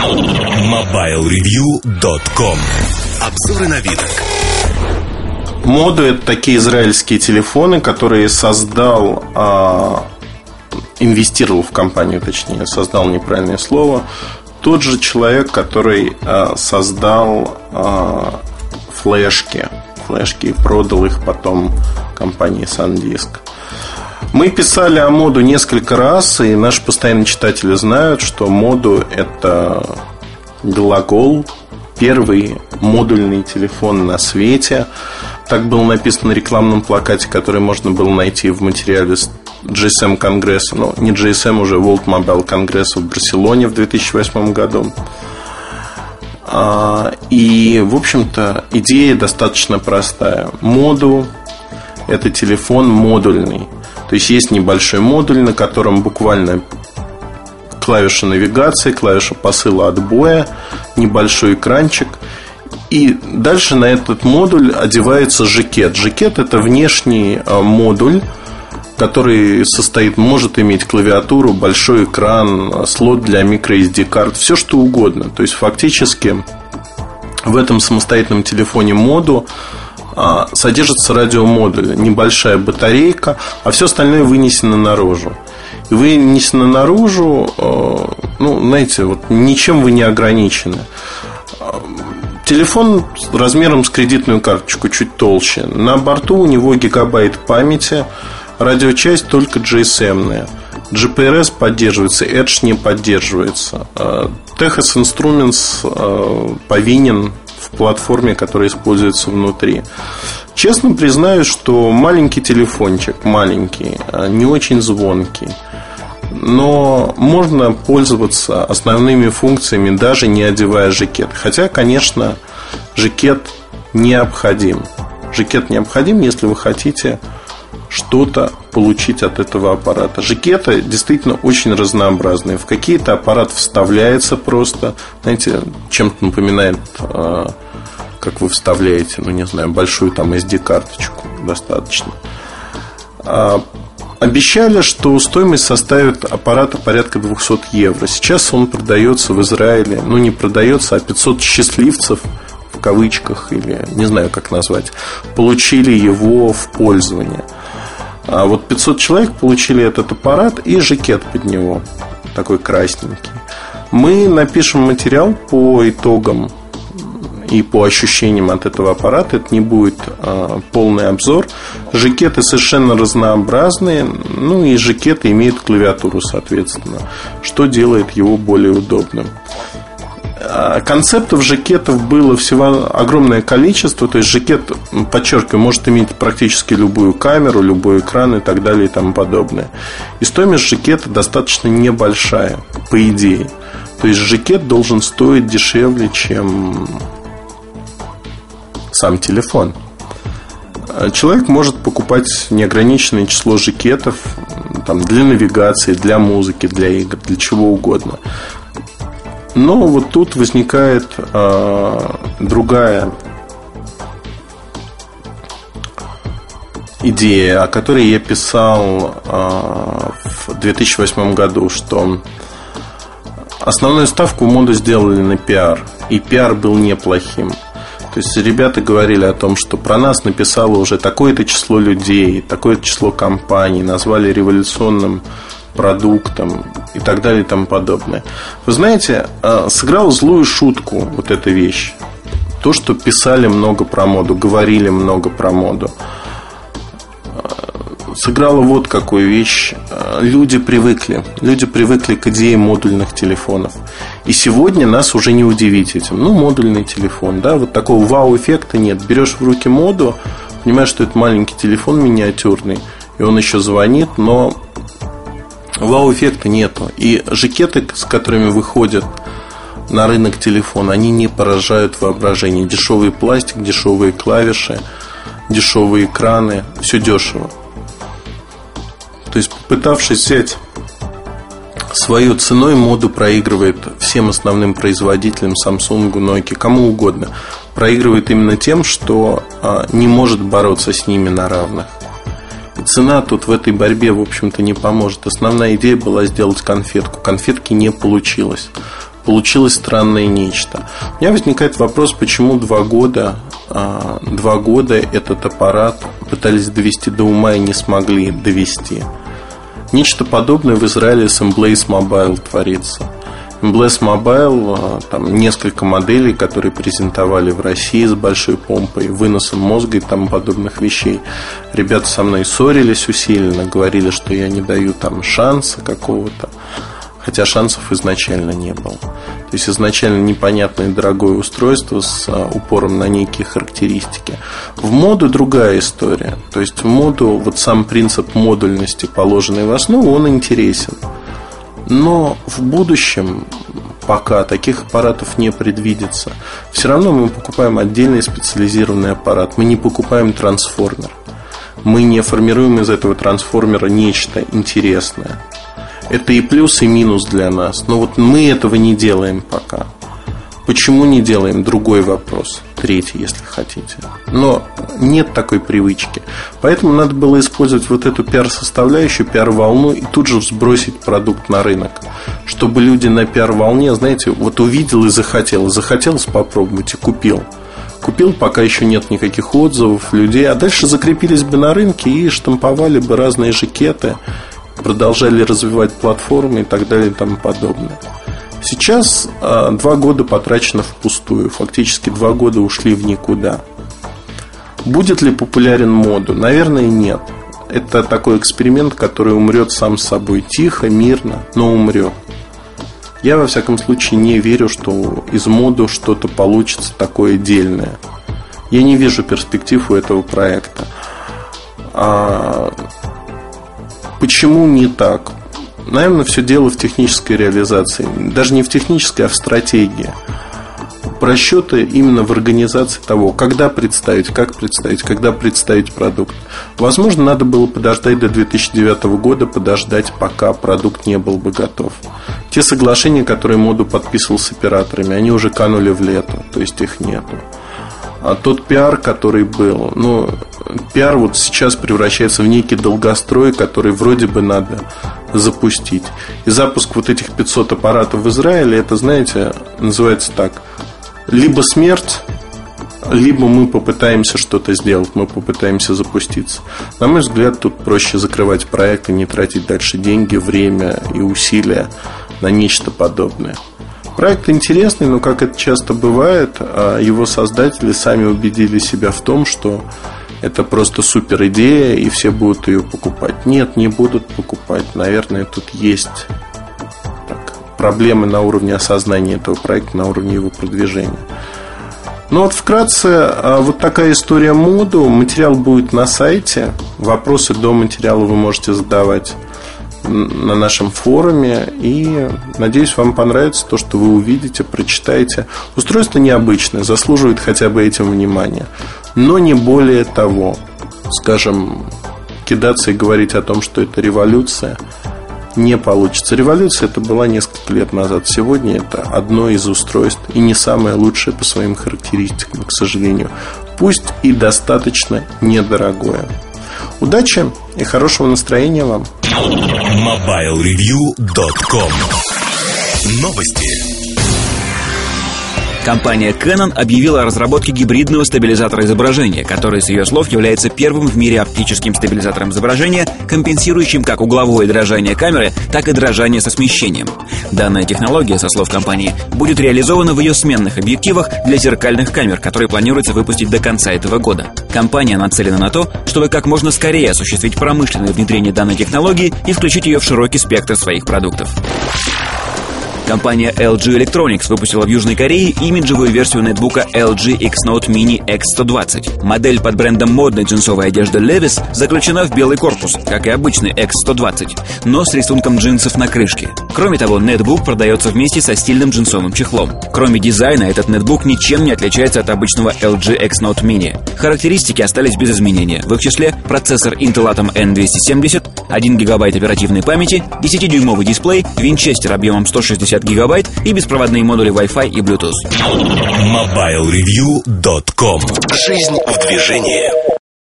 MobileReview.com Обзоры вид. Моду это такие израильские телефоны, которые создал, а, инвестировал в компанию, точнее, создал неправильное слово, тот же человек, который а, создал а, флешки, флешки и продал их потом компании SanDisk. Мы писали о моду несколько раз, и наши постоянные читатели знают, что моду это глагол, первый модульный телефон на свете. Так было написано на рекламном плакате, который можно было найти в материале GSM Конгресса, ну, не GSM, уже World Mobile Конгресса в Барселоне в 2008 году. А, и, в общем-то, идея достаточно простая. Моду – это телефон модульный. То есть есть небольшой модуль, на котором буквально клавиша навигации, клавиша посыла отбоя, небольшой экранчик. И дальше на этот модуль одевается жакет. Жакет это внешний а, модуль, который состоит, может иметь клавиатуру, большой экран, слот для microSD карт, все что угодно. То есть фактически в этом самостоятельном телефоне моду содержится радиомодуль, небольшая батарейка, а все остальное вынесено наружу вынесено наружу, э, ну, знаете, вот ничем вы не ограничены. Телефон размером с кредитную карточку чуть толще. На борту у него гигабайт памяти, радиочасть только GSM-ная. GPRS поддерживается, Edge не поддерживается. Э, Texas Instruments э, повинен платформе, которая используется внутри. Честно признаюсь, что маленький телефончик, маленький, не очень звонкий – но можно пользоваться основными функциями, даже не одевая жакет. Хотя, конечно, жакет необходим. Жакет необходим, если вы хотите что-то получить от этого аппарата. Жакеты действительно очень разнообразные. В какие-то аппарат вставляется просто, знаете, чем-то напоминает, а, как вы вставляете, ну не знаю, большую там SD-карточку достаточно. А Обещали, что стоимость составит аппарата порядка 200 евро. Сейчас он продается в Израиле, ну не продается, а 500 счастливцев в кавычках или не знаю как назвать, получили его в пользование. А вот 500 человек получили этот аппарат и жакет под него, такой красненький. Мы напишем материал по итогам и по ощущениям от этого аппарата это не будет а, полный обзор. Жакеты совершенно разнообразные, ну и жакеты имеют клавиатуру, соответственно, что делает его более удобным. А, концептов жакетов было всего огромное количество. То есть жакет, подчеркиваю, может иметь практически любую камеру, любой экран и так далее и тому подобное. И стоимость жакета достаточно небольшая, по идее. То есть жакет должен стоить дешевле, чем сам телефон. Человек может покупать неограниченное число жакетов там, для навигации, для музыки, для игр, для чего угодно. Но вот тут возникает э, другая идея, о которой я писал э, в 2008 году, что основную ставку моду сделали на пиар, и пиар был неплохим. То есть ребята говорили о том, что про нас написало уже такое-то число людей, такое-то число компаний, назвали революционным продуктом и так далее и тому подобное. Вы знаете, а, сыграл злую шутку вот эта вещь. То, что писали много про моду, говорили много про моду сыграла вот какую вещь. Э, люди привыкли. Люди привыкли к идее модульных телефонов. И сегодня нас уже не удивить этим. Ну, модульный телефон, да, вот такого вау-эффекта нет. Берешь в руки моду, понимаешь, что это маленький телефон миниатюрный, и он еще звонит, но вау-эффекта нету. И жакеты, с которыми выходят на рынок телефон, они не поражают воображение. Дешевый пластик, дешевые клавиши, дешевые экраны, все дешево. То есть, попытавшись взять свою ценой, моду проигрывает всем основным производителям Samsung, Nokia, кому угодно. Проигрывает именно тем, что а, не может бороться с ними на равных. Цена тут в этой борьбе, в общем-то, не поможет. Основная идея была сделать конфетку. Конфетки не получилось. получилось странное нечто. У меня возникает вопрос, почему два года, а, два года этот аппарат пытались довести до ума и не смогли довести. Нечто подобное в Израиле с Emblaze Mobile творится. Emblaze Mobile, а, там несколько моделей, которые презентовали в России с большой помпой, выносом мозга и тому подобных вещей. Ребята со мной ссорились усиленно, говорили, что я не даю там шанса какого-то хотя шансов изначально не было. То есть изначально непонятное дорогое устройство с а, упором на некие характеристики. В моду другая история. То есть в моду вот сам принцип модульности, положенный в основу, он интересен. Но в будущем пока таких аппаратов не предвидится. Все равно мы покупаем отдельный специализированный аппарат. Мы не покупаем трансформер. Мы не формируем из этого трансформера нечто интересное. Это и плюс, и минус для нас. Но вот мы этого не делаем пока. Почему не делаем? Другой вопрос. Третий, если хотите. Но нет такой привычки. Поэтому надо было использовать вот эту пиар-составляющую, пиар-волну и тут же взбросить продукт на рынок. Чтобы люди на пиар-волне, знаете, вот увидел и захотел. Захотелось попробовать и купил. Купил, пока еще нет никаких отзывов людей. А дальше закрепились бы на рынке и штамповали бы разные жакеты продолжали развивать платформы и так далее и тому подобное. Сейчас э, два года потрачено впустую, фактически два года ушли в никуда. Будет ли популярен моду? Наверное, нет. Это такой эксперимент, который умрет сам собой тихо, мирно, но умрет. Я, во всяком случае, не верю, что из моду что-то получится такое дельное. Я не вижу перспектив у этого проекта. А Почему не так? Наверное, все дело в технической реализации. Даже не в технической, а в стратегии. Просчеты именно в организации того, когда представить, как представить, когда представить продукт. Возможно, надо было подождать до 2009 года, подождать, пока продукт не был бы готов. Те соглашения, которые Моду подписывал с операторами, они уже канули в лето, то есть их нету. А тот пиар, который был, ну, пиар вот сейчас превращается в некий долгострой, который вроде бы надо запустить. И запуск вот этих 500 аппаратов в Израиле, это, знаете, называется так. Либо смерть, либо мы попытаемся что-то сделать, мы попытаемся запуститься. На мой взгляд, тут проще закрывать проект и не тратить дальше деньги, время и усилия на нечто подобное. Проект интересный, но, как это часто бывает, а, его создатели сами убедили себя в том, что это просто супер идея, и все будут ее покупать. Нет, не будут покупать. Наверное, тут есть так, проблемы на уровне осознания этого проекта, на уровне его продвижения. Ну вот вкратце, а, вот такая история моду. Материал будет на сайте. Вопросы до материала вы можете задавать на нашем форуме. И надеюсь, вам понравится то, что вы увидите, прочитаете. Устройство необычное, заслуживает хотя бы этим внимания. Но не более того. Скажем, кидаться и говорить о том, что это революция, не получится. Революция это была несколько лет назад. Сегодня это одно из устройств и не самое лучшее по своим характеристикам, к сожалению. Пусть и достаточно недорогое. Удачи и хорошего настроения вам. MobileReview.com Новости. Компания Canon объявила о разработке гибридного стабилизатора изображения, который, с ее слов, является первым в мире оптическим стабилизатором изображения, компенсирующим как угловое дрожание камеры, так и дрожание со смещением. Данная технология, со слов компании, будет реализована в ее сменных объективах для зеркальных камер, которые планируется выпустить до конца этого года. Компания нацелена на то, чтобы как можно скорее осуществить промышленное внедрение данной технологии и включить ее в широкий спектр своих продуктов. Компания LG Electronics выпустила в Южной Корее имиджевую версию нетбука LG X-Note Mini X120. Модель под брендом модной джинсовой одежды Levi's заключена в белый корпус, как и обычный X120, но с рисунком джинсов на крышке. Кроме того, нетбук продается вместе со стильным джинсовым чехлом. Кроме дизайна, этот нетбук ничем не отличается от обычного LG X-Note Mini. Характеристики остались без изменения. В их числе процессор Intel Atom N270, 1 ГБ оперативной памяти, 10-дюймовый дисплей, винчестер объемом 160 50 гигабайт и беспроводные модули Wi-Fi и Bluetooth. MobileReview.com Жизнь в движении